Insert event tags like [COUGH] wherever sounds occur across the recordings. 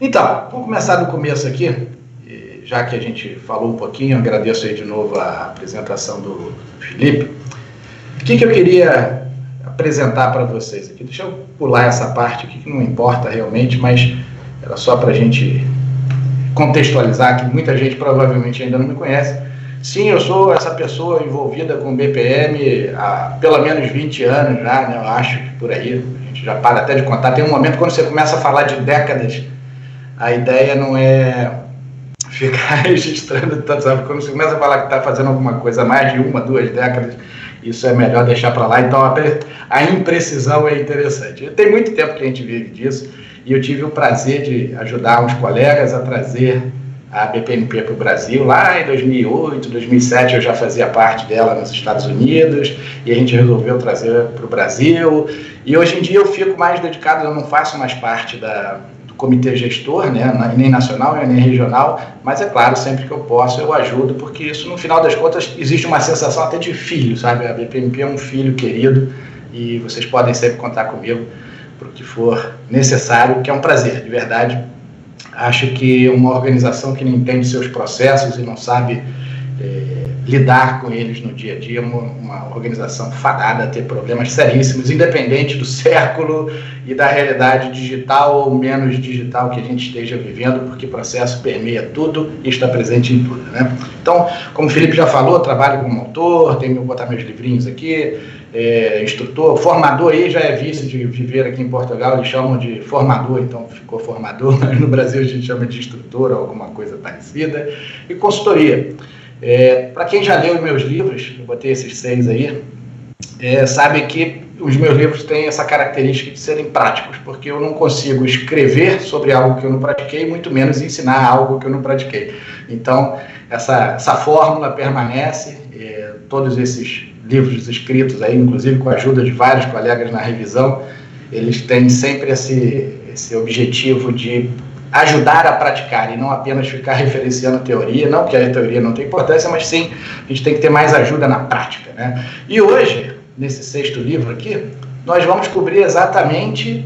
Então, vamos começar do começo aqui, já que a gente falou um pouquinho, agradeço aí de novo a apresentação do Felipe. O que, que eu queria apresentar para vocês aqui? Deixa eu pular essa parte aqui, que não importa realmente, mas era só para a gente contextualizar, que muita gente provavelmente ainda não me conhece. Sim, eu sou essa pessoa envolvida com BPM há pelo menos 20 anos já, né? Eu acho que por aí, gente já para até de contar. Tem um momento quando você começa a falar de décadas, a ideia não é ficar [LAUGHS] registrando, sabe? Quando você começa a falar que está fazendo alguma coisa há mais de uma, duas décadas, isso é melhor deixar para lá. Então a imprecisão é interessante. Tem muito tempo que a gente vive disso e eu tive o prazer de ajudar uns colegas a trazer a BPMP para o Brasil. Lá em 2008, 2007 eu já fazia parte dela nos Estados Unidos e a gente resolveu trazer para o Brasil. E hoje em dia eu fico mais dedicado, eu não faço mais parte da, do comitê gestor, né, nem nacional nem regional, mas é claro, sempre que eu posso eu ajudo, porque isso no final das contas existe uma sensação até de filho, sabe? A BPMP é um filho querido e vocês podem sempre contar comigo para o que for necessário, que é um prazer, de verdade Acho que uma organização que não entende seus processos e não sabe é, lidar com eles no dia a dia, uma, uma organização fadada a ter problemas seríssimos, independente do [LAUGHS] século e da realidade digital ou menos digital que a gente esteja vivendo, porque processo permeia tudo e está presente em tudo. Né? Então, como o Felipe já falou, trabalho como autor, tenho que botar meus livrinhos aqui, é, instrutor, formador aí já é vice de viver aqui em Portugal, eles chamam de formador, então ficou formador, [LAUGHS] mas no Brasil a gente chama de instrutor alguma coisa parecida, e consultoria. É, Para quem já leu meus livros, eu botei esses seis aí, é, sabe que os meus livros têm essa característica de serem práticos, porque eu não consigo escrever sobre algo que eu não pratiquei, muito menos ensinar algo que eu não pratiquei. Então, essa, essa fórmula permanece, é, todos esses livros escritos aí, inclusive com a ajuda de vários colegas na revisão, eles têm sempre esse, esse objetivo de ajudar a praticar e não apenas ficar [LAUGHS] referenciando teoria, não que a teoria não tem importância, mas sim a gente tem que ter mais ajuda na prática. Né? E hoje, nesse sexto livro aqui, nós vamos cobrir exatamente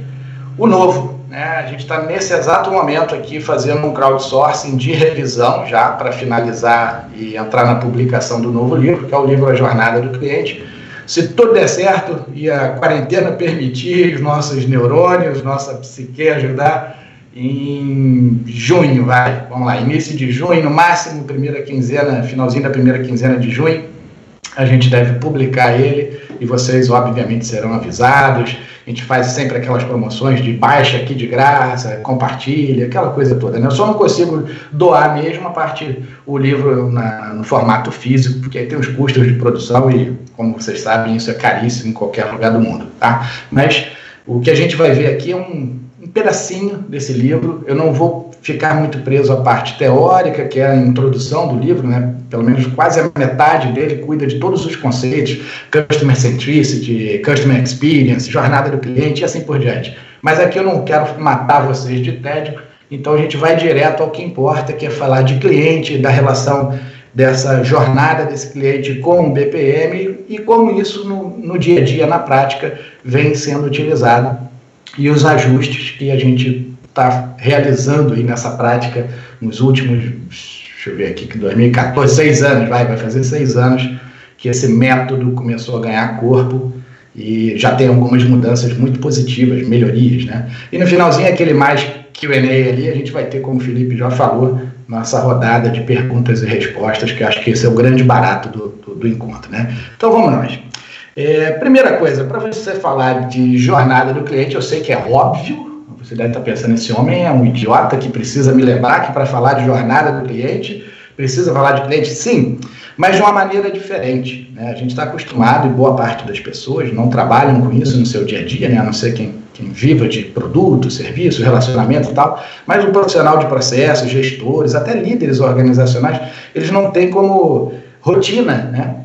o novo. Né? A gente está nesse exato momento aqui fazendo um crowdsourcing de revisão já para finalizar e entrar na publicação do novo livro, que é o livro A Jornada do Cliente. Se tudo der certo e a quarentena permitir, os nossos neurônios, nossa psique ajudar, em junho, vai, vamos lá, início de junho, no máximo primeira quinzena, finalzinho da primeira quinzena de junho, a gente deve publicar ele e vocês, obviamente, serão avisados. A gente faz sempre aquelas promoções de baixa aqui de graça, compartilha, aquela coisa toda. Né? Eu só não consigo doar mesmo a parte o livro na, no formato físico, porque aí tem os custos de produção e, como vocês sabem, isso é caríssimo em qualquer lugar do mundo. Tá? Mas o que a gente vai ver aqui é um pedacinho desse livro. Eu não vou ficar muito preso à parte teórica, que é a introdução do livro, né? pelo menos quase a metade dele cuida de todos os conceitos, customer centricity, customer experience, jornada do cliente e assim por diante. Mas aqui eu não quero matar vocês de tédio, então a gente vai direto ao que importa, que é falar de cliente, da relação dessa jornada desse cliente com o BPM e como isso no, no dia a dia, na prática, vem sendo utilizado e os ajustes que a gente está realizando aí nessa prática nos últimos, deixa eu ver aqui, que 2014, seis anos, vai, vai fazer seis anos que esse método começou a ganhar corpo e já tem algumas mudanças muito positivas, melhorias, né? E no finalzinho, aquele mais Q&A ali, a gente vai ter, como o Felipe já falou, nossa rodada de perguntas e respostas, que acho que esse é o grande barato do, do, do encontro, né? Então vamos nós. É, primeira coisa, para você falar de jornada do cliente, eu sei que é óbvio, você deve estar pensando, esse homem é um idiota que precisa me lembrar que para falar de jornada do cliente, precisa falar de cliente, sim, mas de uma maneira diferente. Né? A gente está acostumado, e boa parte das pessoas não trabalham com isso no seu dia a dia, né? a não ser quem, quem viva de produto, serviço, relacionamento e tal, mas o profissional de processos, gestores, até líderes organizacionais, eles não têm como rotina, né?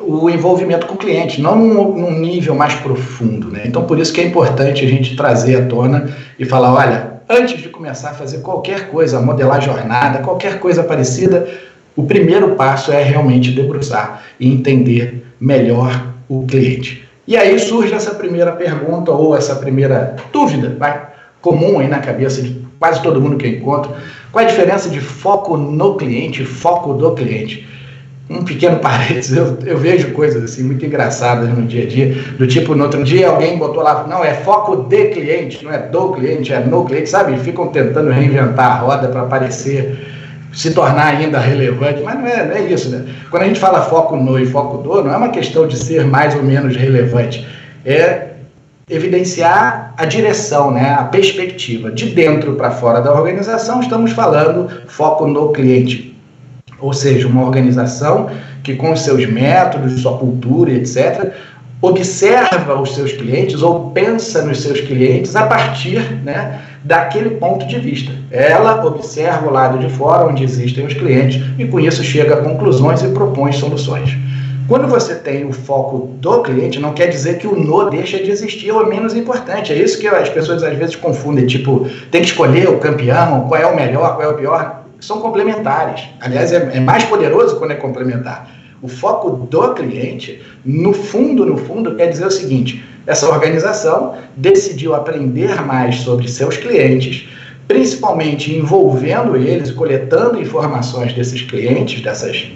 O envolvimento com o cliente, não num, nível mais profundo. Né? Então, por isso que é importante a gente trazer à tona e falar: olha, antes de começar a fazer qualquer coisa, modelar jornada, qualquer coisa parecida, o primeiro passo é realmente debruçar e entender melhor o cliente. E aí surge essa primeira pergunta ou essa primeira dúvida, comum aí na cabeça de quase todo mundo que eu encontro. Qual é a diferença de foco no cliente e foco do cliente? Um pequeno [LAUGHS] parênteses, eu, eu, vejo coisas assim muito engraçadas no dia a dia, do tipo, no outro dia alguém botou lá, não, é foco de cliente, não é do cliente, é no cliente, sabe? Ficam tentando reinventar a roda para parecer se tornar ainda relevante, mas não é, não é isso, né? Quando a gente fala foco no e foco do, não é uma questão de ser mais ou menos relevante, é evidenciar a direção, né, a perspectiva de dentro para fora da organização. Estamos falando foco no cliente, ou seja, uma organização que com seus métodos, sua cultura, etc, observa os seus clientes ou pensa nos seus clientes a partir, né, daquele ponto de vista. Ela observa o lado de fora onde existem os clientes e com isso chega a conclusões e propõe soluções. Quando você tem o foco do cliente, não quer dizer que o no deixa de existir ou é menos importante. É isso que as pessoas às vezes confundem. Tipo, tem que escolher o campeão, qual é o melhor, qual é o pior. São complementares. Aliás, é, é mais poderoso quando é complementar. O foco do cliente, no fundo, no fundo, quer dizer o seguinte: essa organização decidiu aprender mais sobre seus clientes, principalmente envolvendo eles, coletando informações desses clientes, dessas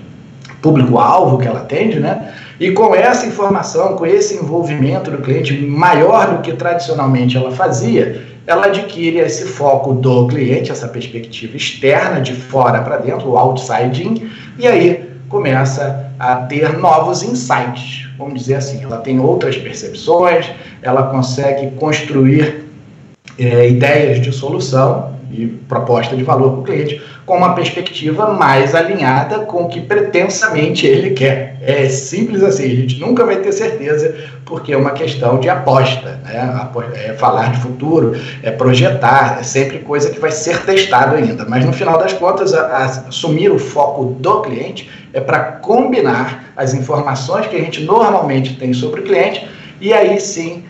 público-alvo que ela atende, né? E com essa informação, com esse envolvimento do cliente maior do que tradicionalmente ela fazia, ela adquire esse foco do cliente, essa perspectiva externa, de fora para dentro, o outside e aí começa a ter novos insights, vamos dizer assim. Ela tem outras percepções, ela consegue construir é, ideias de solução e proposta de valor para o cliente com uma perspectiva mais alinhada com o que pretensamente ele quer. É simples assim, a gente nunca vai ter certeza, porque é uma questão de aposta. Né? É falar de futuro, é projetar, é sempre coisa que vai ser testado ainda. Mas no final das contas, a, a assumir o foco do cliente é para combinar as informações que a gente normalmente tem sobre o cliente e aí sim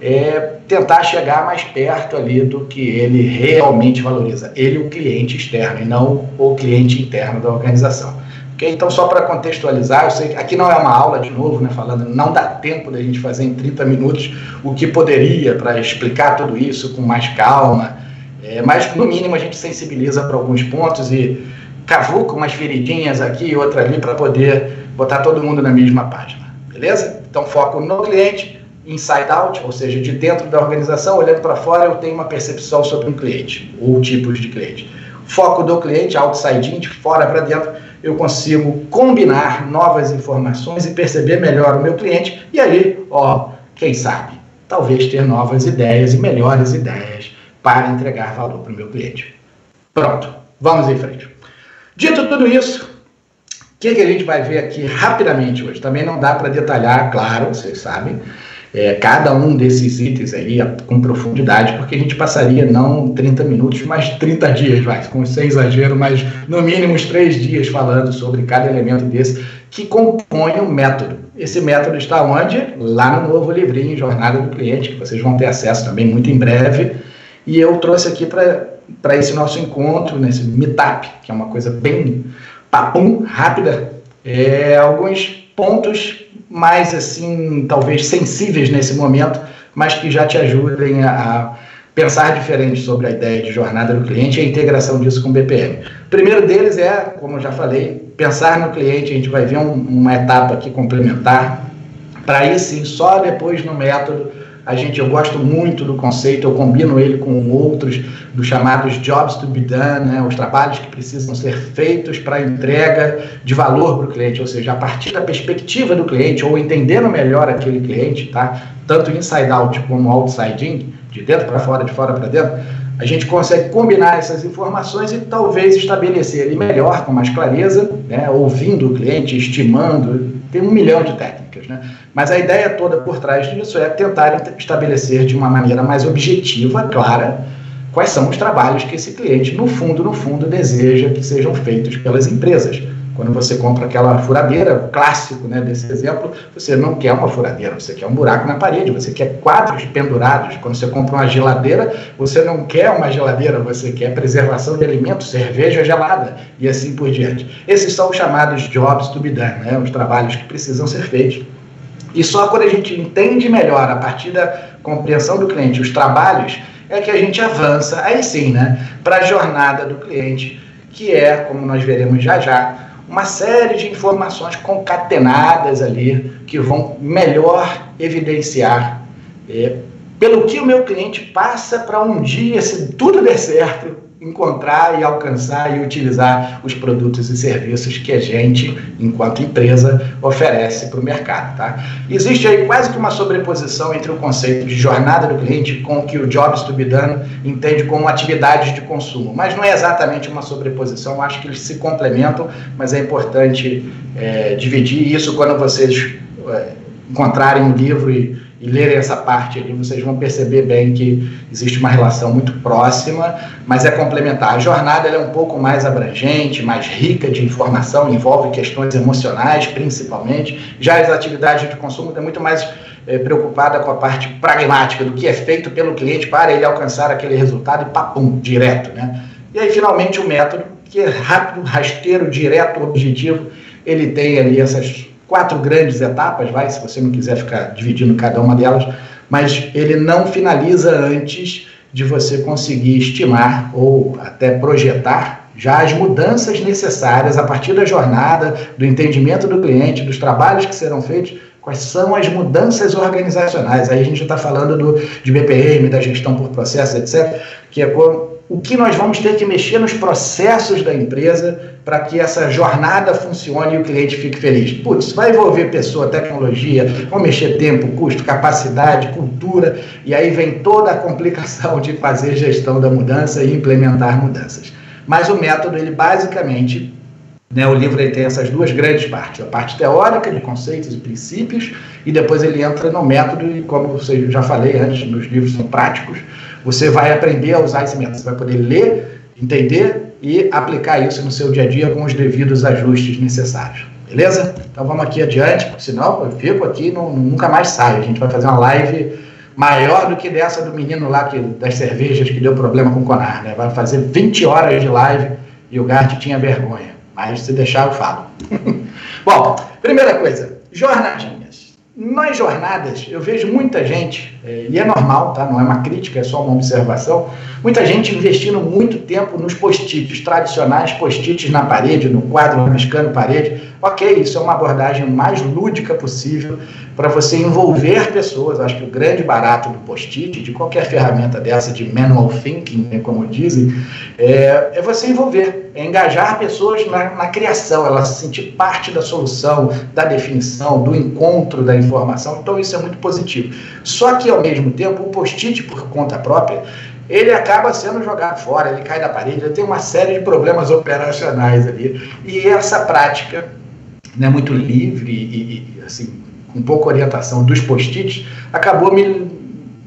é tentar chegar mais perto ali do que ele realmente valoriza. Ele, o cliente externo, e não o cliente interno da organização. Okay? Então, só para contextualizar, eu sei que aqui não é uma aula, de novo, né, falando, não dá tempo da gente fazer em 30 minutos o que poderia para explicar tudo isso com mais calma, é, mas no mínimo a gente sensibiliza para alguns pontos e cavuca umas feridinhas aqui e outra ali para poder botar todo mundo na mesma página, beleza? Então, foco no cliente, inside out, ou seja, de dentro da organização, olhando para fora, eu tenho uma percepção sobre um cliente ou tipos de cliente. Foco do cliente, outside in, de fora para dentro, eu consigo combinar novas informações e perceber melhor o meu cliente e aí, ó, quem sabe, talvez ter novas ideias e melhores ideias para entregar valor para o meu cliente. Pronto, vamos em frente. Dito tudo isso, o que, que a gente vai ver aqui rapidamente hoje? Também não dá para detalhar, claro, vocês sabem, é, cada um desses itens aí com profundidade, porque a gente passaria não 30 minutos, mas 30 dias, vai, com sem exagero, mas no mínimo uns três dias falando sobre cada elemento desse que compõe o método. Esse método está onde? Lá no novo livrinho Jornada do Cliente, que vocês vão ter acesso também muito em breve. E eu trouxe aqui para esse nosso encontro, nesse meetup, que é uma coisa bem papum, rápida, é, alguns pontos mais assim, talvez sensíveis nesse momento, mas que já te ajudem a, pensar diferente sobre a ideia de jornada do cliente e a integração disso com o BPM. O primeiro deles é, como eu já falei, pensar no cliente, a gente vai ver um, uma etapa aqui complementar, para aí sim, só depois no método, a gente, eu gosto muito do conceito, eu combino ele com outros, dos chamados jobs to be done, né, os trabalhos que precisam ser feitos para entrega de valor para o cliente, ou seja, a partir da perspectiva do cliente, ou entendendo melhor aquele cliente, tá? tanto inside out como outside in, de dentro para fora, de fora para dentro, a gente consegue combinar essas informações e talvez estabelecer ele melhor, com mais clareza, né, ouvindo o cliente, estimando, tem um milhão de técnicas, né? Mas a ideia toda por trás disso é tentar estabelecer de uma maneira mais objetiva, clara, quais são os trabalhos que esse cliente, no fundo, no fundo, deseja que sejam feitos pelas empresas. Quando você compra aquela furadeira, clássico né, desse exemplo, você não quer uma furadeira, você quer um buraco na parede, você quer quadros pendurados. Quando você compra uma geladeira, você não quer uma geladeira, você quer preservação de alimentos, cerveja gelada e assim por diante. Esses são os chamados jobs to be done, né, os trabalhos que precisam ser feitos e só quando a gente entende melhor, a partir da compreensão do cliente, os trabalhos, é que a gente avança, aí sim, né, para a jornada do cliente, que é, como nós veremos já já, uma série de informações concatenadas ali que vão melhor evidenciar. É, pelo que o meu cliente passa para um dia, se tudo der certo, encontrar e alcançar e utilizar os produtos e serviços que a gente, enquanto empresa, oferece para o mercado. Tá? Existe aí quase que uma sobreposição entre o conceito de jornada do cliente com o que o Jobs to be done entende como atividades de consumo, mas não é exatamente uma sobreposição, acho que eles se complementam, mas é importante é, dividir isso quando vocês é, encontrarem o livro e e lerem essa parte ali, vocês vão perceber bem que existe uma relação muito próxima, mas é complementar. A jornada é um pouco mais abrangente, mais rica de informação, envolve questões emocionais, principalmente. Já as atividades de consumo é muito mais é, preocupada com a parte pragmática do que é feito pelo cliente para ele alcançar aquele resultado e papum, direto, né? E aí, finalmente, o método, que é rápido, rasteiro, direto, objetivo, ele tem ali essas quatro grandes etapas, vai, se você não quiser ficar dividindo cada uma delas, mas ele não finaliza antes de você conseguir estimar ou até projetar já as mudanças necessárias a partir da jornada, do entendimento do cliente, dos trabalhos que serão feitos, quais são as mudanças organizacionais. Aí a gente está falando do, de BPM, da gestão por processos, etc., que é o que nós vamos ter que mexer nos processos da empresa para que essa jornada funcione e o cliente fique feliz. Putz, vai envolver pessoa, tecnologia, vão mexer tempo, custo, capacidade, cultura, e aí vem toda a complicação de fazer gestão da mudança e implementar mudanças. Mas o método, ele basicamente, né, o livro ele tem essas duas grandes partes, a parte teórica de conceitos e princípios, e depois ele entra no método, e como eu já falei antes, nos livros são práticos, você vai aprender a usar esse método, você vai poder ler, entender e aplicar isso no seu dia a dia com os devidos ajustes necessários. Beleza? Então vamos aqui adiante, porque senão eu fico aqui e nunca mais saio. A gente vai fazer uma live maior do que dessa do menino lá que, das cervejas que deu problema com o Conar. Né? Vai fazer 20 horas de live e o Gart tinha vergonha. Mas se deixar, eu falo. [LAUGHS] Bom, primeira coisa, jornadinha. Nas jornadas, eu vejo muita gente, é, e é normal, tá? não é uma crítica, é só uma observação, muita gente investindo muito tempo nos post-its, tradicionais post-its na parede, no quadro, riscando parede. Ok, isso é uma abordagem mais lúdica possível para você envolver pessoas. Acho que o grande barato do post-it, de qualquer ferramenta dessa, de manual thinking, né, como dizem, é, é você envolver, é engajar pessoas na, na criação, elas se sentir parte da solução, da definição, do encontro da informação. Então, isso é muito positivo. Só que, ao mesmo tempo, o post-it, por conta própria, ele acaba sendo jogado fora, ele cai da parede, ele tem uma série de problemas operacionais ali. E essa prática né, muito livre e, e assim, com pouca orientação dos post-its, acabou me,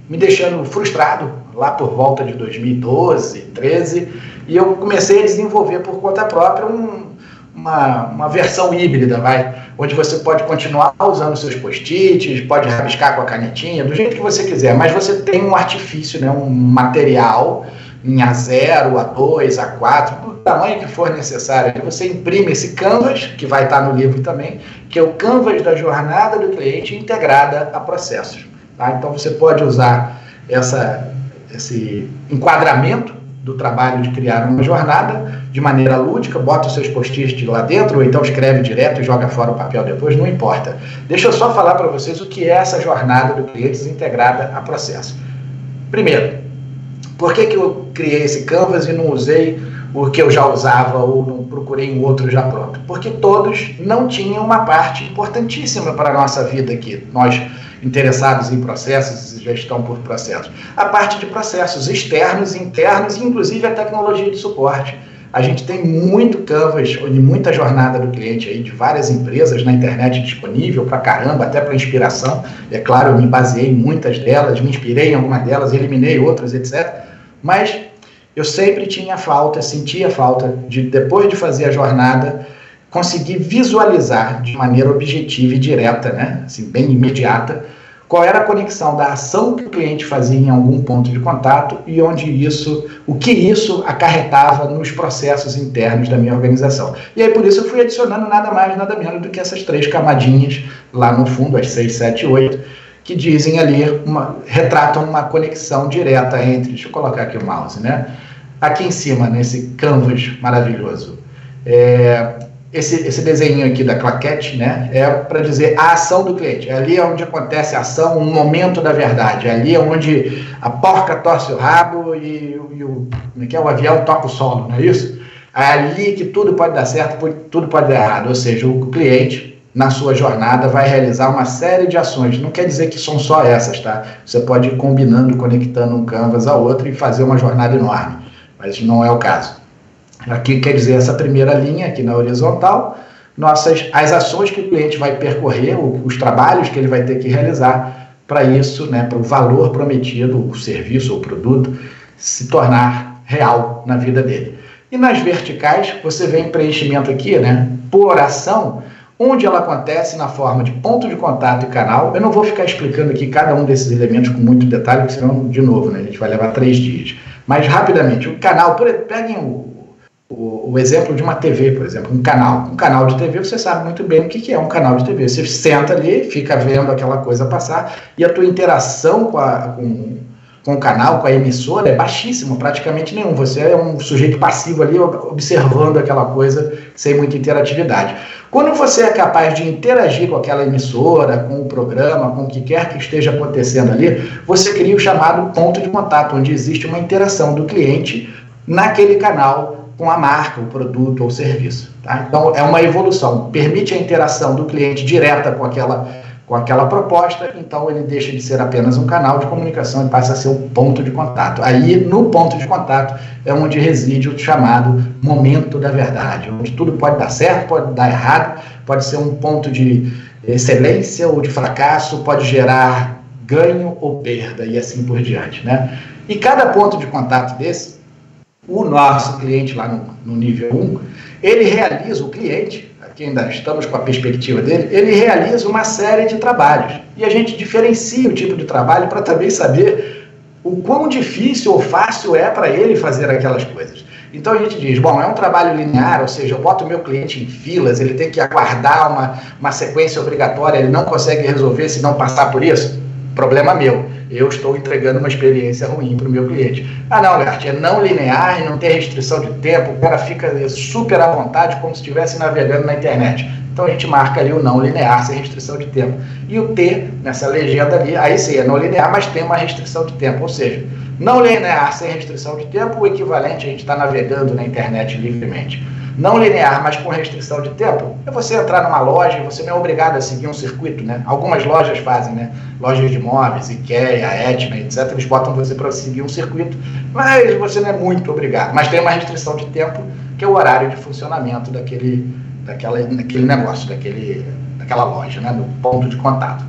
me deixando frustrado lá por volta de 2012, 13, e eu comecei a desenvolver por conta própria um, uma, uma versão híbrida, vai, onde você pode continuar usando seus post-its, pode rabiscar com a canetinha, do jeito que você quiser, mas você tem um artifício, né, um material em A0, A2, A4, do tamanho que for necessário. Você imprime esse canvas, que vai estar no livro também, que é o canvas da jornada do cliente integrada a processos. Tá? Então você pode usar essa, esse enquadramento do trabalho de criar uma jornada de maneira lúdica, bota os seus post-its lá dentro, ou então escreve direto e joga fora o papel depois, não importa. Deixa eu só falar para vocês o que é essa jornada do cliente integrada a processo. Primeiro, por que, que eu criei esse canvas e não usei o que eu já usava ou não procurei um outro já pronto? Porque todos não tinham uma parte importantíssima para a nossa vida aqui, nós interessados em processos e gestão por processos. A parte de processos externos, internos e inclusive a tecnologia de suporte. A gente tem muito canvas e muita jornada do cliente aí de várias empresas na internet disponível para caramba, até para inspiração. É claro, eu me baseei em muitas delas, me inspirei em alguma delas, eliminei outras, etc. Mas eu sempre tinha falta, sentia falta de, depois de fazer a jornada, conseguir visualizar de maneira objetiva e direta, né? assim, bem imediata, qual era a conexão da ação que o cliente fazia em algum ponto de contato e onde isso, o que isso acarretava nos processos internos da minha organização. E aí por isso eu fui adicionando nada mais, nada menos do que essas três camadinhas lá no fundo, as seis, sete, oito, que dizem ali, uma, retratam uma conexão direta entre, deixa eu colocar aqui o mouse, né? Aqui em cima, nesse canvas maravilhoso, é, esse, esse desenho aqui da claquete, né, é para dizer a ação do cliente. É ali onde acontece a ação, um momento da verdade. É ali onde a porca torce o rabo e, e o, como é é, o avião toca o solo, não é isso? É ali que tudo pode dar certo, tudo pode dar errado. Ou seja, o cliente, na sua jornada, vai realizar uma série de ações. Não quer dizer que são só essas, tá? Você pode ir combinando, conectando um canvas a outro e fazer uma jornada enorme. Mas não é o caso. Aqui quer dizer essa primeira linha aqui na horizontal, nossas as ações que o cliente vai percorrer, os trabalhos que ele vai ter que realizar para isso, né, para o valor prometido, o serviço ou produto se tornar real na vida dele. E nas verticais, você vê em preenchimento aqui, né, por ação, onde ela acontece na forma de ponto de contato e canal. Eu não vou ficar explicando aqui cada um desses elementos com muito detalhe, porque senão, de novo, né, a gente vai levar três dias. Mas rapidamente, o canal, por, peguem o, o, o, exemplo de uma TV, por exemplo, um canal. Um canal de TV, você sabe muito bem o que, que é um canal de TV. Você senta ali, fica vendo aquela coisa passar e a tua interação com, a, com, com o canal, com a emissora, é baixíssima, praticamente nenhum. Você é um sujeito passivo ali, observando aquela coisa sem muita interatividade. Quando você é capaz de interagir com aquela emissora, com o programa, com o que quer que esteja acontecendo ali, você cria o chamado ponto de contato, onde existe uma interação do cliente naquele canal com a marca, o produto ou serviço. Tá? Então, é uma evolução. Permite a interação do cliente direta com aquela, com aquela proposta, então ele deixa de ser apenas um canal de comunicação e passa a ser um ponto de contato. Aí, no ponto de contato, é onde reside o chamado momento da verdade, onde tudo pode dar certo, pode dar errado, pode ser um ponto de excelência ou de fracasso, pode gerar ganho ou perda e assim por diante. Né? E cada ponto de contato desse o nosso cliente lá no, no nível 1, ele realiza, o cliente, aqui ainda estamos com a perspectiva dele, ele realiza uma série de trabalhos. E a gente diferencia o tipo de trabalho para também saber o quão difícil ou fácil é para ele fazer aquelas coisas. Então a gente diz, bom, é um trabalho linear, ou seja, eu boto o meu cliente em filas, ele tem que aguardar uma, uma sequência obrigatória, ele não consegue resolver se não passar por isso. Problema meu eu estou entregando uma experiência ruim para o meu cliente. Ah, não, Gart, é não linear e não tem restrição de tempo, o cara fica super à vontade, como se estivesse navegando na internet. Então a gente marca ali o não linear sem restrição de tempo. E o T, nessa legenda ali, aí sim, é não linear, mas tem uma restrição de tempo. Ou seja, não linear sem restrição de tempo, o equivalente a gente está navegando na internet livremente não linear, mas com restrição de tempo, é você entrar numa loja você não é obrigado a seguir um circuito, né? Algumas lojas fazem, né? Lojas de móveis, IKEA, Etna, etc. Eles botam você para seguir um circuito, mas você não é muito obrigado. Mas tem uma restrição de tempo, que é o horário de funcionamento daquele, daquela, daquele negócio, daquele, daquela loja, né? Do ponto de contato.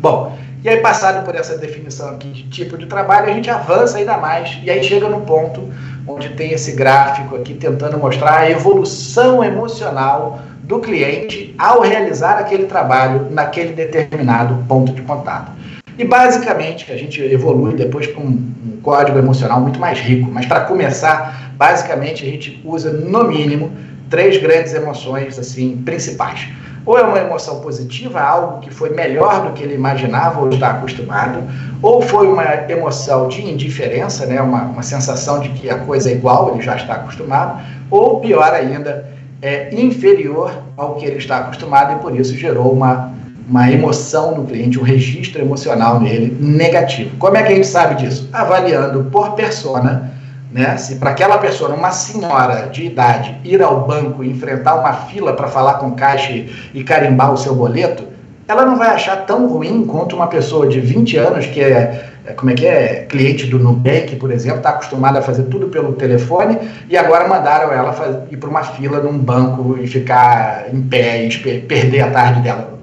Bom, e aí, passado por essa definição aqui de tipo de trabalho, a gente avança ainda mais e aí chega no ponto onde tem esse gráfico aqui tentando mostrar a evolução emocional do cliente ao realizar aquele trabalho naquele determinado ponto de contato. E basicamente a gente evolui depois para um, um código emocional muito mais rico. Mas para começar, basicamente a gente usa no mínimo três grandes emoções assim principais. Ou é uma emoção positiva, algo que foi melhor do que ele imaginava ou está acostumado, ou foi uma emoção de indiferença, né, uma, uma sensação de que a coisa é igual, ele já está acostumado, ou pior ainda, é inferior ao que ele está acostumado e por isso gerou uma, uma emoção no cliente, um registro emocional nele negativo. Como é que a gente sabe disso? Avaliando por persona né? Se para aquela pessoa, uma senhora de idade, ir ao banco e enfrentar uma fila para falar com caixa e carimbar o seu boleto, ela não vai achar tão ruim quanto uma pessoa de 20 anos que é, é como é que é, cliente do Nubank, por exemplo, está acostumada a fazer tudo pelo telefone e agora mandaram ela fazer, ir para uma fila num banco e ficar em pé e perder a tarde dela.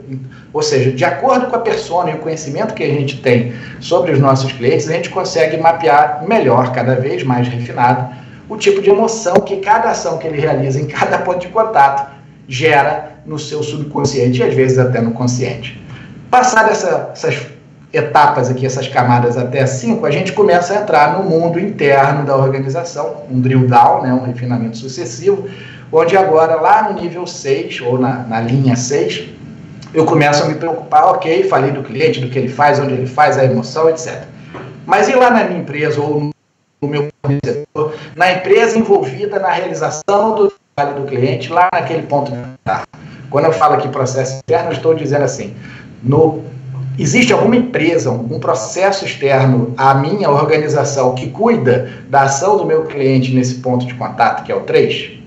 Ou seja, de acordo com a persona e o conhecimento que a gente tem sobre os nossos clientes, a gente consegue mapear melhor, cada vez mais refinado, o tipo de emoção que cada ação que ele realiza em cada ponto de contato gera no seu subconsciente e às vezes até no consciente. Passadas essa, essas etapas aqui, essas camadas até cinco, a gente começa a entrar no mundo interno da organização, um drill down, né, um refinamento sucessivo, onde agora lá no nível 6, ou na, na linha 6, eu começo a me preocupar, ok, falei do cliente, do que ele faz, onde ele faz, a emoção, etc. Mas e lá na minha empresa ou no meu fornecedor, na empresa envolvida na realização do trabalho do cliente, lá naquele ponto de estar. Quando eu falo aqui processo interno, eu estou dizendo assim, no, existe alguma empresa, algum processo externo à minha organização que cuida da ação do meu cliente nesse ponto de contato, que é o 3?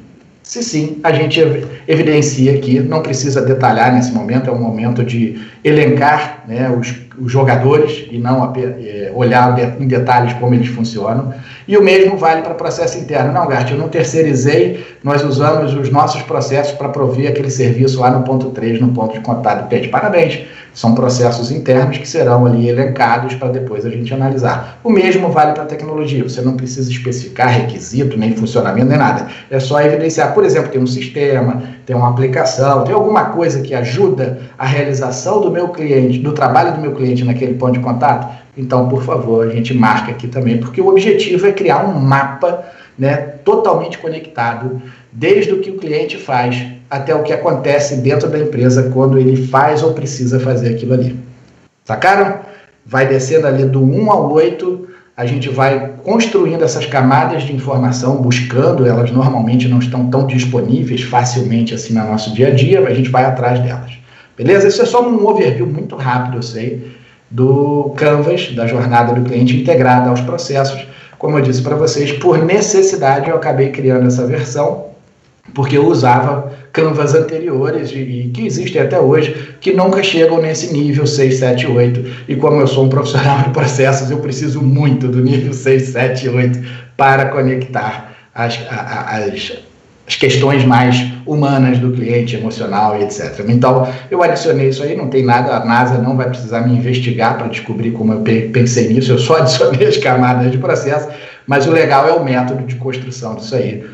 Se sim, a gente evidencia aqui, não precisa detalhar nesse momento, é um momento de elencar né, os, os, jogadores e não é, olhar em detalhes como eles funcionam. E o mesmo vale para processo interno. Não, Gart, eu não terceirizei, nós usamos os nossos processos para prover aquele serviço lá no ponto 3, no ponto de contato cliente. Parabéns! São processos internos que serão ali elencados para depois a gente analisar. O mesmo vale para a tecnologia. Você não precisa especificar requisito, nem funcionamento, nem nada. É só evidenciar, por exemplo, tem um sistema, tem uma aplicação, tem alguma coisa que ajuda a realização do meu cliente, do trabalho do meu cliente naquele ponto de contato. Então, por favor, a gente marca aqui também, porque o objetivo é criar um mapa né, totalmente conectado, desde o que o cliente faz até o que acontece dentro da empresa quando ele faz ou precisa fazer aquilo ali. Sacaram? Vai descendo ali do 1 ao 8, a gente vai construindo essas camadas de informação, buscando, elas normalmente não estão tão disponíveis facilmente assim no nosso dia a dia, a gente vai atrás delas. Beleza? Isso é só um overview muito rápido, eu sei, do Canvas, da jornada do cliente integrada aos processos. Como eu disse para vocês, por necessidade eu acabei criando essa versão, porque eu usava canvas anteriores e, que existem até hoje, que nunca chegam nesse nível 6, 7, 8. E como eu sou um profissional de processos, eu preciso muito do nível 6, 7, 8 para conectar as, as, as questões mais humanas do cliente, emocional e etc. Então, eu adicionei isso aí, não tem nada, a NASA não vai precisar me investigar para descobrir como eu pensei nisso, eu só adicionei as camadas de processo, mas o legal é o método de construção disso aí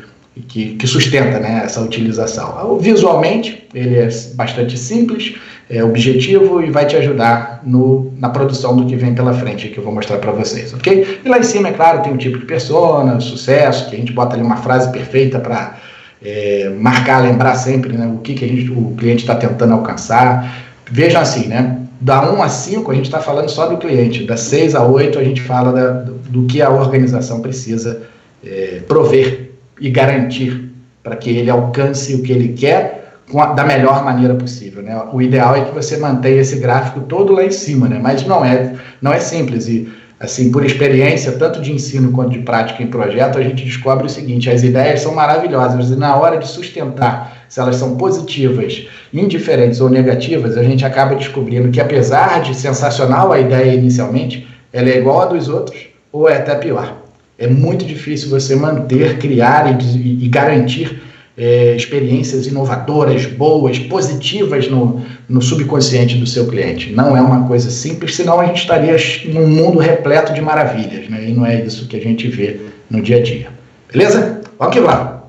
que, que sustenta né, essa utilização. Visualmente, ele é bastante simples, é objetivo e vai te ajudar no, na produção do que vem pela frente, que eu vou mostrar para vocês, ok? E lá em cima, é claro, tem um tipo de persona, sucesso, que a gente bota ali uma frase perfeita para é, marcar, lembrar sempre né, o que, que a gente, o cliente está tentando alcançar. Vejam assim, né? Da 1 a 5, a gente está falando só do cliente. Da 6 a 8, a gente fala da, do, do, que a organização precisa é, prover e garantir para que ele alcance o que ele quer a, da melhor maneira possível. Né? O ideal é que você mantenha esse gráfico todo lá em cima, né? mas não é, não é simples. E, assim, por experiência, tanto de ensino quanto de prática em projeto, a gente descobre o seguinte: as ideias são maravilhosas e na hora de sustentar se elas são positivas, indiferentes ou negativas, a gente acaba descobrindo que, apesar de sensacional a ideia inicialmente, ela é igual a dos outros ou é até pior é muito difícil você manter, criar e, e garantir é, experiências inovadoras, boas, positivas no, no subconsciente do seu cliente. Não é uma coisa simples, senão a gente estaria num mundo repleto de maravilhas, né? e não é isso que a gente vê no dia a dia. Beleza? Vamos que vamos.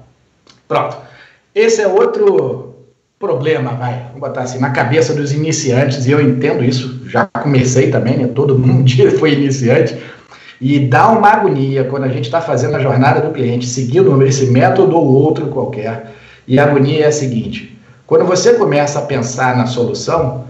Pronto. Esse é outro problema, vai, vamos botar assim, na cabeça dos iniciantes, e eu entendo isso, já comecei também, né? todo mundo [LAUGHS] foi iniciante, e dá uma agonia quando a gente está fazendo a jornada do cliente, seguindo esse método ou outro qualquer. E a agonia é a seguinte: quando você começa a pensar na solução,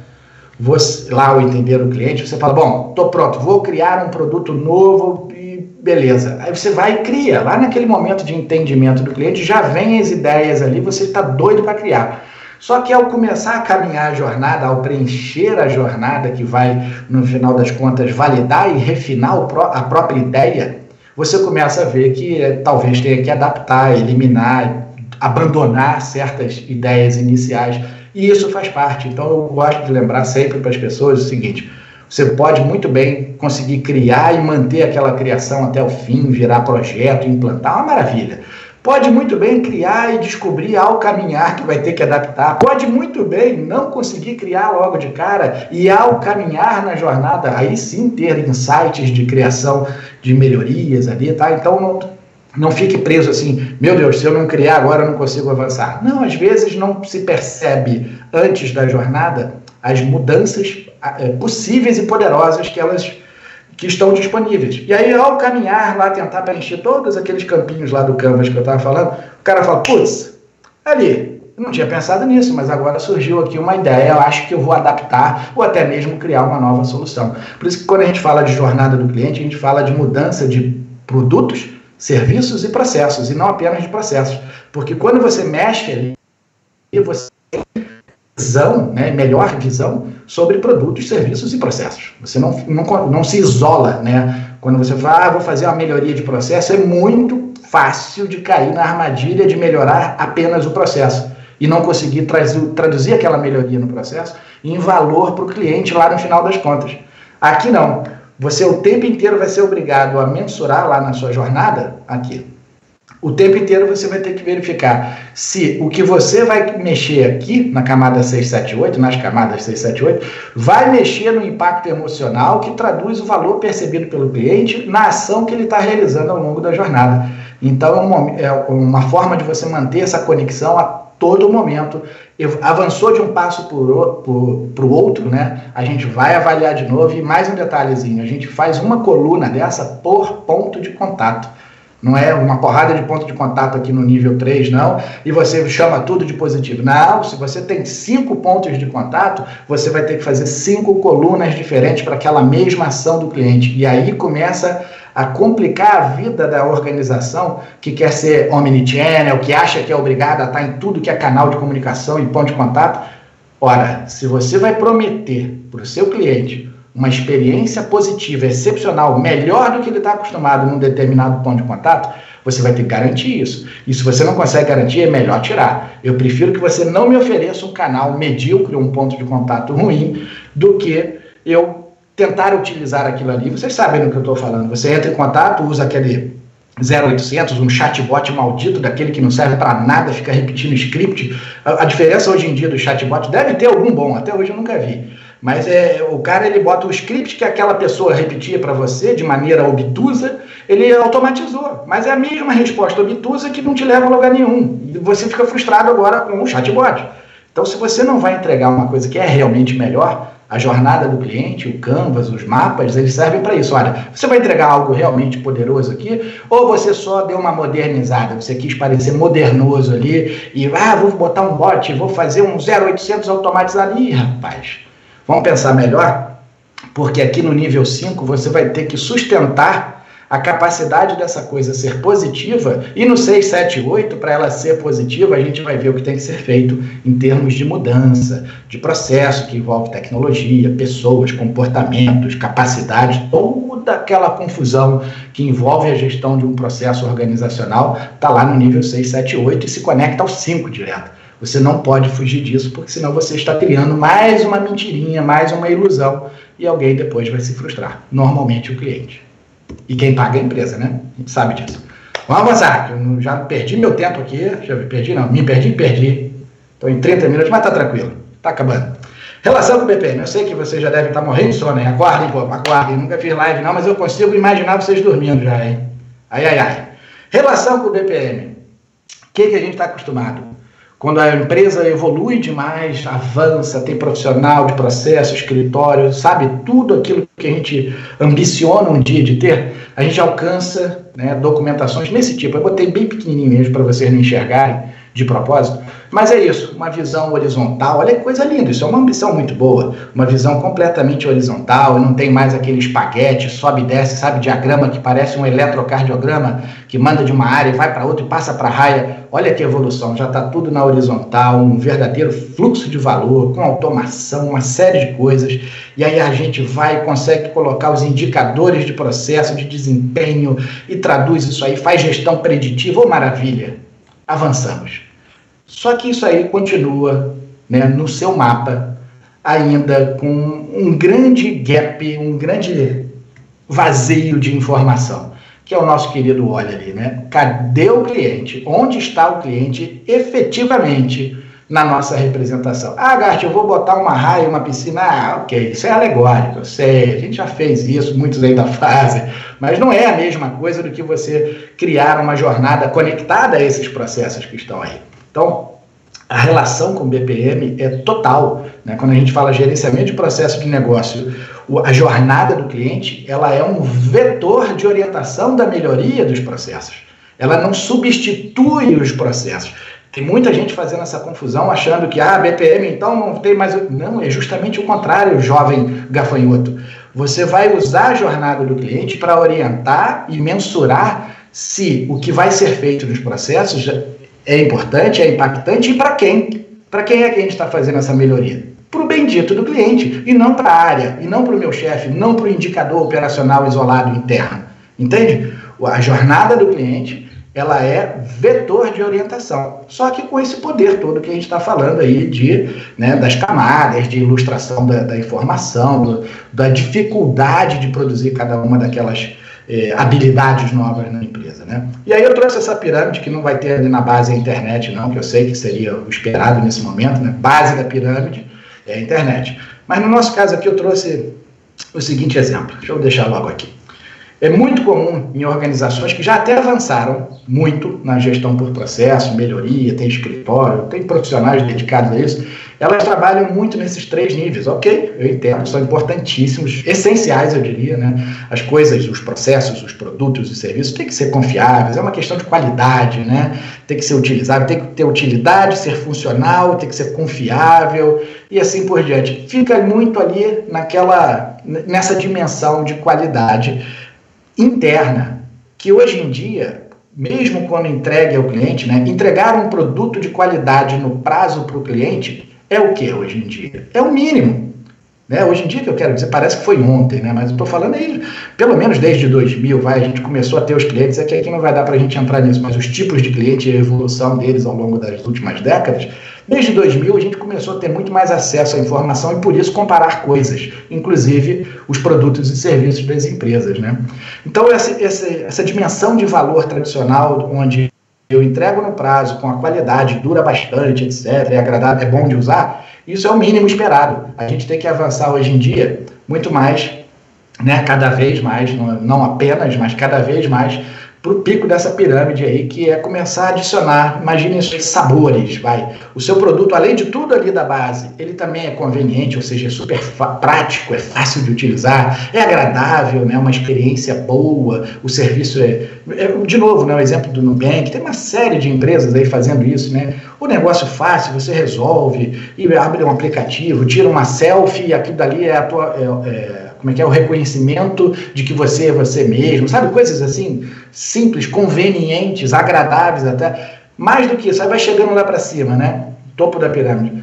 você, lá ao entender o cliente, você fala: Bom, estou pronto, vou criar um produto novo e beleza. Aí você vai e cria. Lá naquele momento de entendimento do cliente, já vem as ideias ali, você está doido para criar. Só que ao começar a caminhar a jornada, ao preencher a jornada que vai, no final das contas, validar e refinar a própria ideia, você começa a ver que eh, talvez tenha que adaptar, eliminar, abandonar certas ideias iniciais. E isso faz parte. Então eu gosto de lembrar sempre para as pessoas o seguinte: você pode muito bem conseguir criar e manter aquela criação até o fim, virar projeto, implantar, uma maravilha. Pode muito bem criar e descobrir ao caminhar que vai ter que adaptar. Pode muito bem não conseguir criar logo de cara e ao caminhar na jornada, aí sim ter insights de criação de melhorias ali, tá? Então não, não fique preso assim, meu Deus, se eu não criar agora eu não consigo avançar. Não, às vezes não se percebe antes da jornada as mudanças é, possíveis e poderosas que elas que estão disponíveis. E aí, ao caminhar lá, tentar preencher todos aqueles campinhos lá do Canvas que eu estava falando, o cara fala, putz, ali, Não tinha pensado nisso, mas agora surgiu aqui uma ideia. Eu acho que eu vou adaptar ou até mesmo criar uma nova solução. Por isso que quando a gente fala de jornada do cliente, a gente fala de mudança de produtos, serviços e processos, e não apenas de processos. Porque quando você mexe ali, você visão, né, melhor visão sobre produtos, serviços e processos. Você não, não, não se isola, né? Quando você fala, ah, vou fazer uma melhoria de processo, é muito fácil de cair na armadilha de melhorar apenas o processo e não conseguir traduzir aquela melhoria no processo em valor para o cliente lá no final das contas. Aqui não. Você o tempo inteiro vai ser obrigado a mensurar lá na sua jornada aqui. O tempo inteiro você vai ter que verificar se o que você vai mexer aqui na camada 678, nas camadas 678, vai mexer no impacto emocional que traduz o valor percebido pelo cliente na ação que ele está realizando ao longo da jornada. Então, é uma é forma de você manter essa conexão a todo momento. Avançou de um passo para o outro, né? A gente vai avaliar de novo. E mais um detalhezinho: a gente faz uma coluna dessa por ponto de contato. Não é uma porrada de ponto de contato aqui no nível 3, não, e você chama tudo de positivo. Não, se você tem cinco pontos de contato, você vai ter que fazer cinco colunas diferentes para aquela mesma ação do cliente. E aí começa a complicar a vida da organização que quer ser omnichannel, que acha que é obrigada a estar em tudo que é canal de comunicação e ponto de contato. Ora, se você vai prometer para o seu cliente uma experiência positiva, excepcional, melhor do que ele está acostumado num determinado ponto de contato, você vai ter que garantir isso. E se você não consegue garantir, é melhor tirar. Eu prefiro que você não me ofereça um canal medíocre, um ponto de contato ruim, do que eu tentar utilizar aquilo ali. Vocês sabem do que eu estou falando. Você entra em contato, usa aquele 0800, um chatbot maldito daquele que não serve para nada, fica repetindo script. A, a, diferença hoje em dia do chatbot deve ter algum bom, até hoje eu nunca vi. Mas é, o cara ele bota o script que aquela pessoa repetia para você de maneira obtusa, ele automatizou. Mas é a mesma resposta obtusa que não te leva a lugar nenhum. E você fica frustrado agora com o chatbot. Então, se você não vai entregar uma coisa que é realmente melhor, a jornada do cliente, o Canvas, os mapas, eles servem para isso. Olha, você vai entregar algo realmente poderoso aqui, ou você só deu uma modernizada, você quis parecer modernoso ali e, ah, vou botar um bot, vou fazer um 0800 automatizado. Ih, rapaz, Vamos pensar melhor? Porque aqui no nível 5 você vai ter que sustentar a capacidade dessa coisa ser positiva, e no 6, 7, 8, para ela ser positiva, a gente vai ver o que tem que ser feito em termos de mudança, de processo que envolve tecnologia, pessoas, comportamentos, capacidades, toda aquela confusão que envolve a gestão de um processo organizacional, está lá no nível 6, 7, 8 e se conecta ao 5 direto. Você não pode fugir disso, porque senão você está criando mais uma mentirinha, mais uma ilusão, e alguém depois vai se frustrar. Normalmente o cliente. E quem paga é a empresa, né? A gente sabe disso. Vamos avançar, eu já perdi meu tempo aqui. Já perdi, não, me perdi, perdi. Estou em 30 minutos, mas está tranquilo. Está acabando. Relação com o BPM. Eu sei que vocês já devem estar morrendo de sono, hein? Aguardem, pô, aguardem. Nunca fiz live, não, mas eu consigo imaginar vocês dormindo já, hein? Ai, ai, ai. Relação com o BPM. O que, que a gente está acostumado? Quando a empresa evolui demais, avança, tem profissional de processo, escritório, sabe, tudo aquilo que a gente ambiciona um dia de ter, a gente alcança né, documentações nesse tipo. Eu botei bem pequenininho mesmo para vocês não enxergarem de propósito. Mas é isso, uma visão horizontal. Olha que coisa linda, isso é uma ambição muito boa. Uma visão completamente horizontal, não tem mais aquele espaguete, sobe e desce, sabe, diagrama que parece um eletrocardiograma que manda de uma área e vai para outra e passa para a raia. Olha que evolução, já está tudo na horizontal, um verdadeiro fluxo de valor, com automação, uma série de coisas. E aí a gente vai e consegue colocar os indicadores de processo, de desempenho e traduz isso aí, faz gestão preditiva. Oh, maravilha! Avançamos. Só que isso aí continua né, no seu mapa, ainda com um grande gap, um grande vazio de informação, que é o nosso querido olha ali, né? Cadê o cliente? Onde está o cliente efetivamente na nossa representação? Ah, Gart, eu vou botar uma raia, uma piscina. Ah, ok, isso é alegórico, eu sei, a gente já fez isso, muitos ainda [LAUGHS] fazem, mas não é a mesma coisa do que você criar uma jornada conectada a esses processos que estão aí. Então, a relação com o BPM é total. Né? Quando a gente fala gerenciamento de processo de negócio, a jornada do cliente ela é um vetor de orientação da melhoria dos processos. Ela não substitui os processos. Tem muita gente fazendo essa confusão, achando que, ah, BPM então não tem mais. Não, é justamente o contrário, jovem gafanhoto. Você vai usar a jornada do cliente para orientar e mensurar se o que vai ser feito nos processos é importante, é impactante e para quem. Para quem é que a gente está fazendo essa melhoria? Para o bendito do cliente e não para a área, e não para o meu chefe, não para o indicador operacional isolado interno. Entende? A jornada do cliente ela é vetor de orientação. Só que com esse poder todo que a gente está falando aí de, né, das camadas, de ilustração da, da informação, do, da dificuldade de produzir cada uma daquelas eh, habilidades novas na empresa. Né? E aí eu trouxe essa pirâmide que não vai ter ali na base a internet, não, que eu sei que seria o esperado nesse momento, né? base da pirâmide é a internet. Mas no nosso caso aqui eu trouxe o seguinte exemplo, deixa eu deixar logo aqui. É muito comum em organizações que já até avançaram muito na gestão por processo, melhoria, tem escritório, tem profissionais dedicados a isso. Elas trabalham muito nesses três níveis, ok? Eu entendo, são importantíssimos, essenciais, eu diria, né? As coisas, os processos, os produtos e serviços têm que ser confiáveis, é uma questão de qualidade, né? Tem que ser utilizável, tem que ter utilidade, ser funcional, tem que ser confiável e assim por diante. Fica muito ali naquela, nessa dimensão de qualidade interna, que hoje em dia, mesmo quando entregue ao cliente, né, entregar um produto de qualidade no prazo para o cliente é o que hoje em dia? É o mínimo. Né? Hoje em dia, que eu quero dizer, parece que foi ontem, né? mas eu estou falando aí, pelo menos desde 2000, vai, a gente começou a ter os clientes, é que aqui não vai dar para a gente entrar nisso, mas os tipos de cliente e a evolução deles ao longo das últimas décadas, Desde 2000, a gente começou a ter muito mais acesso à informação e, por isso, comparar coisas, inclusive os produtos e serviços das empresas. Né? Então, essa, essa, essa dimensão de valor tradicional, onde eu entrego no prazo, com a qualidade, dura bastante, etc., é agradável, é bom de usar, isso é o mínimo esperado. A gente tem que avançar hoje em dia muito mais, né, cada vez mais, não, não apenas, mas cada vez mais para o pico dessa pirâmide aí, que é começar a adicionar, imagine sabores, vai. O seu produto, além de tudo ali da base, ele também é conveniente, ou seja, é super prático, é fácil de utilizar, é agradável, né, uma experiência boa, o serviço é, é de novo, né, o exemplo do Nubank, tem uma série de empresas aí fazendo isso, né, o negócio fácil, você resolve, e abre um aplicativo, tira uma selfie, aquilo dali é a tua... É, é, como é que é o reconhecimento de que você é você mesmo, sabe? Coisas assim, simples, convenientes, agradáveis até. Mais do que isso, aí vai chegando lá para cima, né? Topo da pirâmide.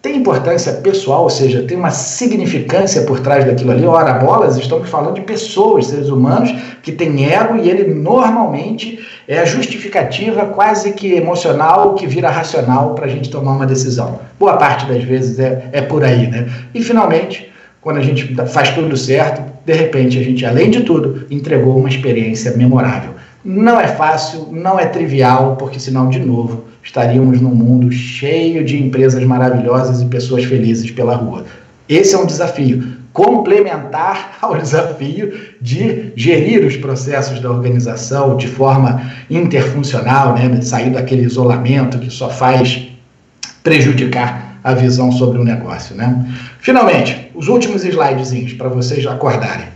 Tem importância pessoal, ou seja, tem uma significância por trás daquilo ali. Ora, bolas, estamos falando de pessoas, seres humanos, que têm ego e ele normalmente é a justificativa quase que emocional que vira racional para a gente tomar uma decisão. Boa parte das vezes é, é por aí, né? E finalmente, quando a gente faz tudo certo, de repente a gente, além de tudo, entregou uma experiência memorável. Não é fácil, não é trivial, porque senão, de novo, estaríamos num mundo cheio de empresas maravilhosas e pessoas felizes pela rua. Esse é um desafio, complementar ao [LAUGHS] desafio de gerir os processos da organização de forma interfuncional, né, sair daquele isolamento que só faz prejudicar a visão sobre o negócio. Né? Finalmente, os últimos slidezinhos para vocês acordarem.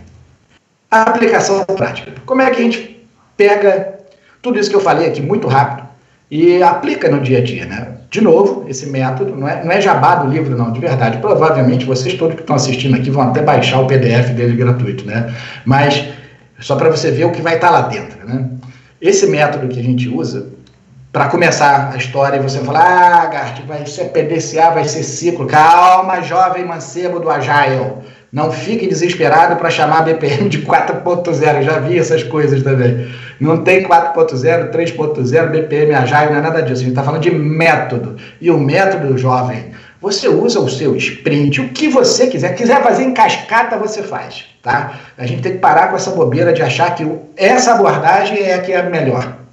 A aplicação prática. Como é que a gente pega tudo isso que eu falei aqui muito rápido e aplica no dia a dia, né? De novo, esse método não é, não é jabá do livro, não, de verdade. Provavelmente vocês todos que estão assistindo aqui vão até baixar o PDF dele gratuito, né? Mas só para você ver o que vai estar tá lá dentro, né? Esse método que a gente usa, para começar a história e você falar, ah, Gart, vai ser PDCA, vai ser ciclo. Calma, jovem mancebo do Agile. Não fique desesperado para chamar a BPM de 4.0. Já vi essas coisas também. Não tem 4.0, 3.0, BPM Agile, não é nada disso. A gente está falando de método. E o método, jovem, você usa o seu sprint, o que você quiser. Quiser fazer em cascata, você faz. Tá? A gente tem que parar com essa bobeira de achar que essa abordagem é a que é a melhor.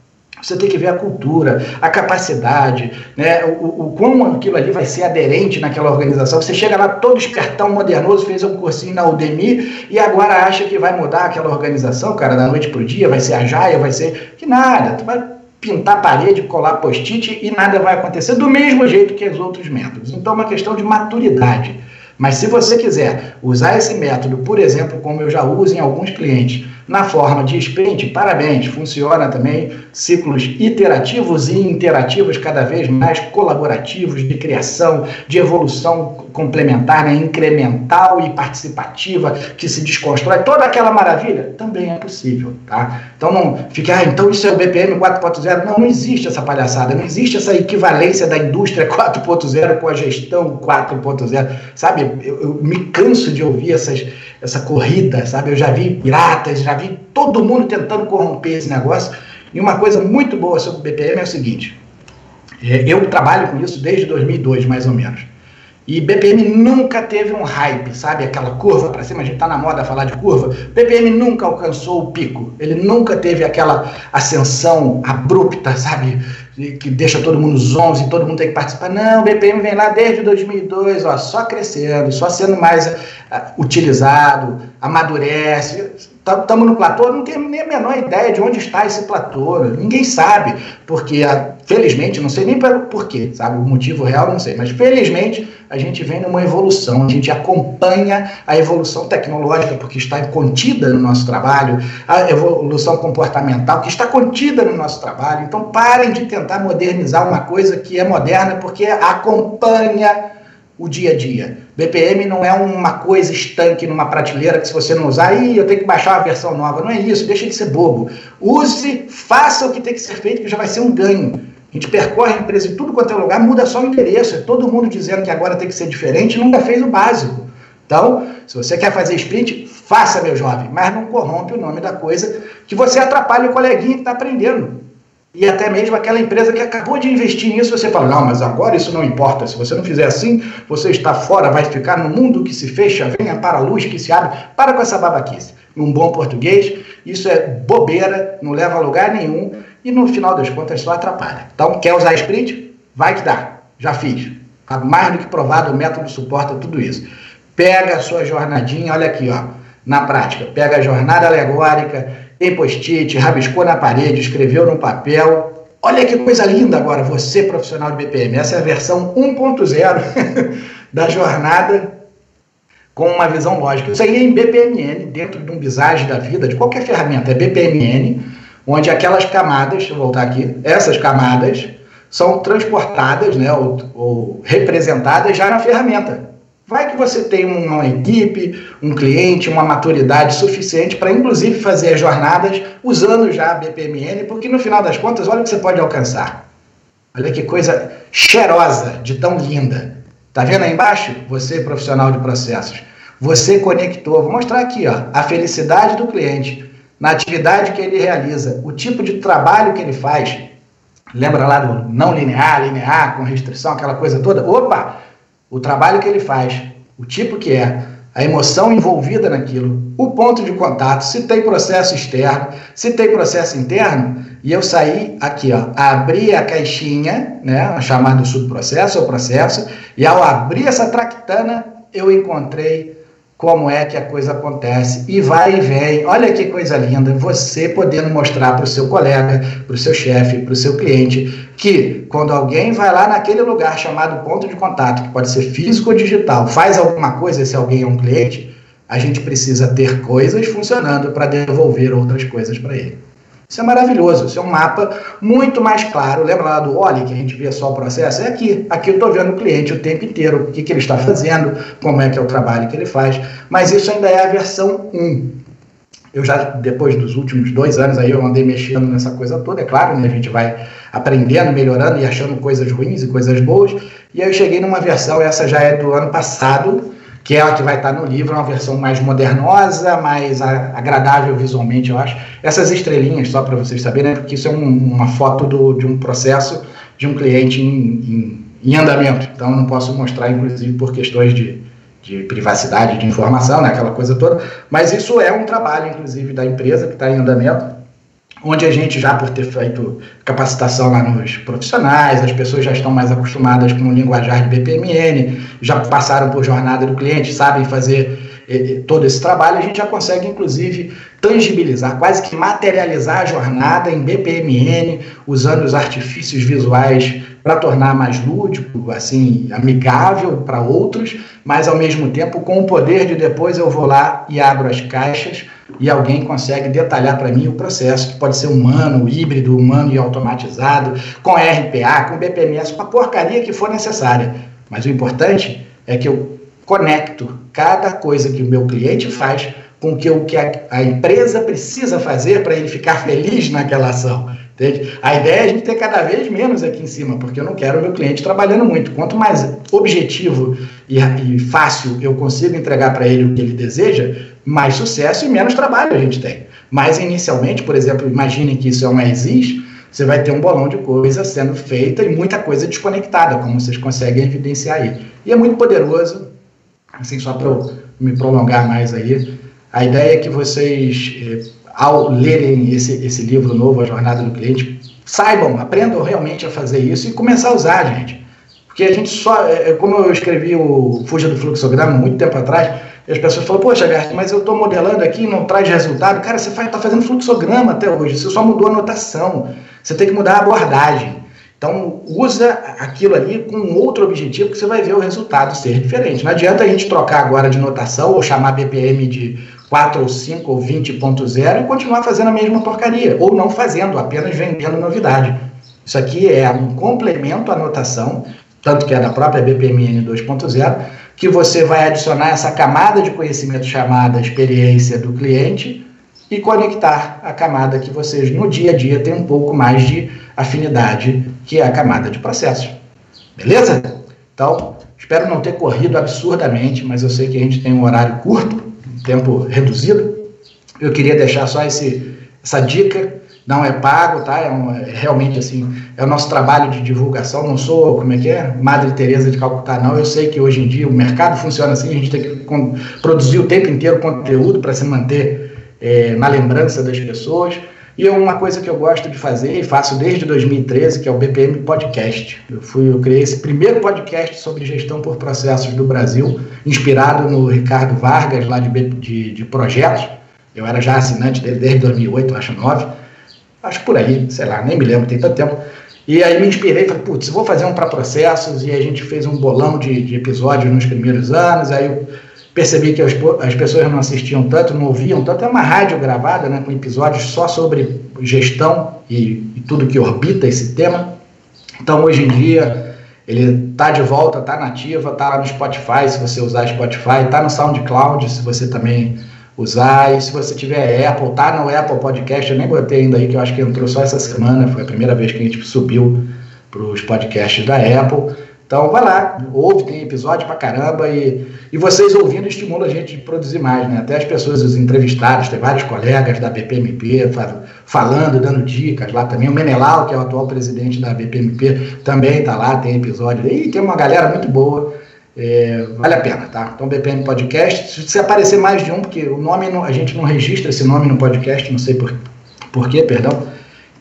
Você tem que ver a cultura, a capacidade, né? o, o como aquilo ali vai ser aderente naquela organização. Você chega lá todo espertão, modernoso, fez um cursinho na Udemy e agora acha que vai mudar aquela organização, cara, da noite para o dia, vai ser a Jaia, vai ser. Que nada, tu vai pintar parede, colar post-it e nada vai acontecer do mesmo jeito que os outros métodos. Então é uma questão de maturidade. Mas se você quiser usar esse método, por exemplo, como eu já uso em alguns clientes, na forma de sprint, parabéns, funciona também, ciclos iterativos e interativos cada vez mais colaborativos, de criação, de evolução complementar, né, incremental e participativa, que se desconstrói, toda aquela maravilha, também é possível, tá? Então não fique, ah, então isso é o BPM 4.0, não, não existe essa palhaçada, não existe essa equivalência da indústria 4.0 com a gestão 4.0, sabe? Eu, eu me canso de ouvir essas, essa corrida, sabe? Eu já vi piratas, já vi todo mundo tentando corromper esse negócio, e uma coisa muito boa sobre o BPM é o seguinte, é, eu trabalho com isso desde 2002, mais ou menos. E BPM nunca teve um hype, sabe? Aquela curva para cima, a gente está na moda falar de curva. BPM nunca alcançou o pico. Ele nunca teve aquela ascensão abrupta, sabe? Que deixa todo mundo zonzo e todo mundo tem que participar. Não, o BPM vem lá desde 2002, ó, só crescendo, só sendo mais uh, utilizado, amadurece. Estamos no platô, não tenho nem a menor ideia de onde está esse platô. Ninguém sabe, porque, ah, felizmente, não sei nem por quê, sabe? O motivo real não sei, mas felizmente a gente vem numa evolução, a gente acompanha a evolução tecnológica, porque está contida no nosso trabalho, a evolução comportamental, que está contida no nosso trabalho. Então, parem de tentar modernizar uma coisa que é moderna, porque acompanha o dia a dia. BPM não é uma coisa estanque numa prateleira que se você não usar, aí eu tenho que baixar uma versão nova. Não é isso, deixa de ser bobo. Use, faça o que tem que ser feito, que já vai ser um ganho. A gente percorre a empresa em tudo quanto é lugar, muda só o endereço. É todo mundo dizendo que agora tem que ser diferente, nunca fez o básico. Então, se você quer fazer sprint, faça, meu jovem, mas não corrompe o nome da coisa, que você atrapalha o coleguinha que está aprendendo e até mesmo aquela empresa que acabou de investir nisso, você fala, não, mas agora isso não importa, se você não fizer assim, você está fora, vai ficar no mundo que se fecha, venha para a luz que se abre, para com essa babaquice. Num bom português, isso é bobeira, não leva a lugar nenhum e no final das contas só atrapalha. Então, quer usar sprint? Vai que dá, já fiz. Está mais do que provado, o método suporta tudo isso. Pega a sua jornadinha, olha aqui, ó, na prática, pega a jornada alegórica, tem post-it, rabiscou na parede, escreveu no papel. Olha que coisa linda agora, você profissional de BPM. Essa é a versão 1.0 [LAUGHS] da jornada com uma visão lógica. Isso aí é em BPMN, dentro de um visage da vida, de qualquer ferramenta, é BPMN, onde aquelas camadas, deixa eu voltar aqui, essas camadas são transportadas né, ou, ou representadas já na ferramenta. Vai que você tem uma equipe, um cliente, uma maturidade suficiente para, inclusive, fazer as jornadas usando já a BPMN, porque no final das contas, olha o que você pode alcançar. Olha que coisa cheirosa, de tão linda. Tá vendo aí embaixo? Você, profissional de processos. Você conectou. Vou mostrar aqui, ó, a felicidade do cliente na atividade que ele realiza, o tipo de trabalho que ele faz. Lembra lá do não linear, linear, com restrição, aquela coisa toda? Opa! O trabalho que ele faz, o tipo que é, a emoção envolvida naquilo, o ponto de contato, se tem processo externo, se tem processo interno, e eu saí aqui, ó, abri a caixinha, né, chamado subprocesso ou processo, e ao abrir essa tractana, eu encontrei como é que a coisa acontece e vai e vem. Olha que coisa linda, você podendo mostrar para o seu colega, para o seu chefe, para o seu cliente, que quando alguém vai lá naquele lugar chamado ponto de contato, que pode ser físico ou digital, faz alguma coisa, se alguém é um cliente, a gente precisa ter coisas funcionando para devolver outras coisas para ele. Isso é maravilhoso, isso é um mapa muito mais claro. Lembra lá do Oli, que a gente via só o processo? É aqui. Aqui eu estou vendo o cliente o tempo inteiro, o que, que ele está fazendo, como é que é o trabalho que ele faz. Mas isso ainda é a versão 1. Eu já, depois dos últimos dois anos, aí eu andei mexendo nessa coisa toda, é claro, né? A gente vai aprendendo, melhorando e achando coisas ruins e coisas boas. E aí eu cheguei numa versão, essa já é do ano passado, que é a que vai estar no livro, uma versão mais modernosa, mais agradável visualmente, eu acho. Essas estrelinhas, só para vocês saberem, né, porque isso é um, uma foto do, de um processo de um cliente em, em, em, andamento. Então, não posso mostrar, inclusive, por questões de, de privacidade de informação, né, aquela coisa toda. Mas isso é um trabalho, inclusive, da empresa que está em andamento onde a gente já por ter feito capacitação lá nos profissionais, as pessoas já estão mais acostumadas com o linguajar de BPMN, já passaram por jornada do cliente, sabem fazer eh, eh, todo esse trabalho, a gente já consegue inclusive tangibilizar, quase que materializar a jornada em BPMN, usando os artifícios visuais para tornar mais lúdico, assim, amigável para outros, mas ao mesmo tempo com o poder de depois eu vou lá e abro as caixas e alguém consegue detalhar para mim o processo, que pode ser humano, híbrido, humano e automatizado, com RPA, com BPMS, com a porcaria que for necessária. Mas o importante é que eu conecto cada coisa que o meu cliente faz com que o que a, a empresa precisa fazer para ele ficar feliz naquela ação. Entende? A ideia é a gente ter cada vez menos aqui em cima, porque eu não quero o meu cliente trabalhando muito. Quanto mais objetivo e, e fácil eu consigo entregar para ele o que ele deseja, mais sucesso e menos trabalho a gente tem. Mas inicialmente, por exemplo, imaginem que isso é uma exis, você vai ter um bolão de coisa sendo feita e muita coisa desconectada, como vocês conseguem evidenciar aí. E é muito poderoso, assim, só para eu me prolongar mais aí, a ideia é que vocês, eh, ao lerem esse, esse livro novo, A Jornada do Cliente, saibam, aprendam realmente a fazer isso e começar a usar, gente. Porque a gente só, é, é como eu escrevi o Fuja do Fluxograma muito tempo atrás, as pessoas falam, poxa, Gart, mas eu estou modelando aqui e não traz resultado. Cara, você está fazendo fluxograma até hoje, você só mudou a notação. Você tem que mudar a abordagem. Então, usa aquilo ali com outro objetivo que você vai ver o resultado ser diferente. Não adianta a gente trocar agora de notação ou chamar BPM de 4 ou 5 ou 20.0 e continuar fazendo a mesma porcaria, ou não fazendo, apenas vendendo novidade. Isso aqui é um complemento à notação, tanto que é da própria BPMN 2.0, que você vai adicionar essa camada de conhecimento chamada experiência do cliente e conectar a camada que vocês no dia a dia têm um pouco mais de afinidade, que é a camada de processos. Beleza? Então, espero não ter corrido absurdamente, mas eu sei que a gente tem um horário curto, tempo reduzido. Eu queria deixar só esse, essa dica. Não é pago, tá? É, um, é realmente assim, é o nosso trabalho de divulgação. Não sou, como é que é? Madre Teresa de Calcutá, não. Eu sei que hoje em dia o mercado funciona assim, a gente tem que produzir o tempo inteiro conteúdo para se manter é, na lembrança das pessoas. E é uma coisa que eu gosto de fazer e faço desde 2013, que é o BPM Podcast. Eu, fui, eu criei esse primeiro podcast sobre gestão por processos do Brasil, inspirado no Ricardo Vargas, lá de, de, de projetos. Eu era já assinante dele desde 2008, acho 9. Acho por aí, sei lá, nem me lembro, tem tanto tempo. E aí me inspirei, falei, putz, vou fazer um para processos, e a gente fez um bolão de, de episódios nos primeiros anos, aí eu percebi que as, as pessoas não assistiam tanto, não ouviam tanto. É uma rádio gravada, né, com episódios só sobre gestão e, e tudo que orbita esse tema. Então, hoje em dia, ele está de volta, está nativa, está lá no Spotify, se você usar Spotify, está no SoundCloud, se você também usar, e se você tiver Apple, está no Apple Podcast, eu nem botei ainda aí, que eu acho que entrou só essa semana, foi a primeira vez que a gente subiu para os podcasts da Apple. Então, vai lá, ouve, tem episódio pra caramba e, e vocês ouvindo estimulam a gente a produzir mais, né? Até as pessoas, os entrevistados, tem vários colegas da BPMP falando, dando dicas lá também. O Menelau, que é o atual presidente da BPMP, também está lá, tem episódio. E tem uma galera muito boa. É, vale a pena, tá? Então, BPM Podcast. Se aparecer mais de um, porque o nome, não, a gente não registra esse nome no podcast, não sei por, por quê, perdão.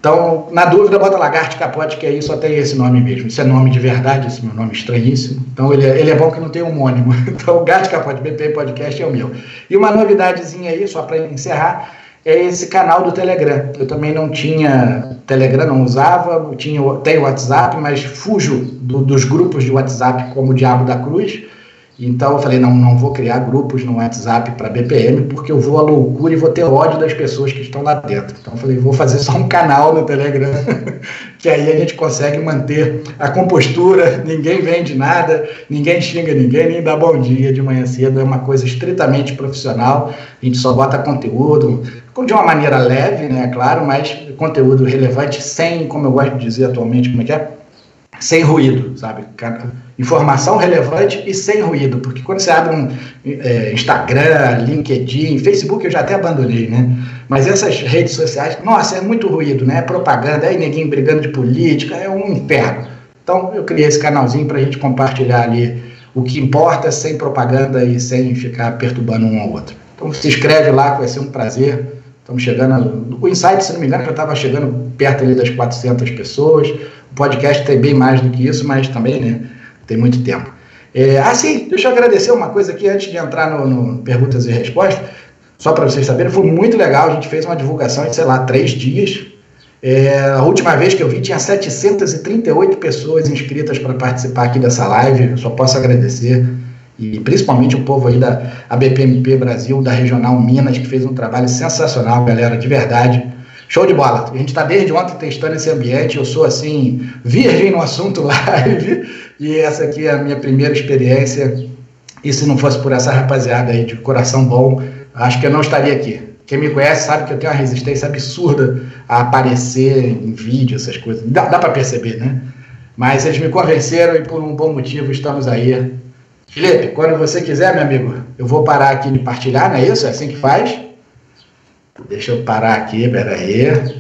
Então, na dúvida, bota Lagarto Capote, que aí só tem esse nome mesmo. Isso é nome de verdade, esse meu nome estranhíssimo. Então, ele é, ele é bom que não tem homônimo. [LAUGHS] Então, Gato Capote, BP Podcast é o meu. E uma novidadezinha aí, só para encerrar, é esse canal do Telegram. Eu também não tinha Telegram, não usava, tinha, tenho WhatsApp, mas fujo do, dos grupos de WhatsApp como o Diabo da Cruz. Então eu falei, não, não vou criar grupos no WhatsApp para BPM, porque eu vou à loucura e vou ter ódio das pessoas que estão lá dentro. Então eu falei, vou fazer só um canal no Telegram, [LAUGHS] que aí a gente consegue manter a compostura, ninguém vende nada, ninguém xinga ninguém, nem dá bom dia de manhã cedo, é uma coisa estritamente profissional, a gente só bota conteúdo, de uma maneira leve, né, claro, mas conteúdo relevante, sem, como eu gosto de dizer atualmente, como é que é? sem ruído, sabe? Informação relevante e sem ruído, porque quando você abre um é, Instagram, LinkedIn, Facebook eu já até abandonei, né? Mas essas redes sociais, nossa, é muito ruído, né? É propaganda, aí ninguém brigando de política, é um inferno. Então eu criei esse canalzinho para a gente compartilhar ali o que importa sem propaganda e sem ficar perturbando um ao outro. Então se inscreve lá, vai ser um prazer. Estamos chegando, o Insight, se não me engano, já estava chegando perto ali das 400 pessoas. O podcast tem bem mais do que isso, mas também né, tem muito tempo. É, ah, sim, deixa eu agradecer uma coisa aqui antes de entrar no, no perguntas e respostas. Só para vocês saberem, foi muito legal. A gente fez uma divulgação de, sei lá, três dias. É, a última vez que eu vi tinha 738 pessoas inscritas para participar aqui dessa live. Só posso agradecer. e principalmente o povo aí da ABPMP Brasil, da Regional Minas, que fez um trabalho sensacional, galera, de verdade. Show de bola. A gente está desde ontem testando esse ambiente. Eu sou assim, virgem no assunto [LAUGHS] live, e essa aqui é a minha primeira experiência. E se não fosse por essa rapaziada aí de coração bom, acho que eu não estaria aqui. Quem me conhece sabe que eu tenho uma resistência absurda a aparecer em vídeo, essas coisas. Dá, dá para perceber, né? Mas eles me convenceram e por um bom motivo estamos aí. Felipe, quando você quiser, meu amigo, eu vou parar aqui de partilhar, não é isso? É assim que faz? Deixa eu parar aqui, peraí.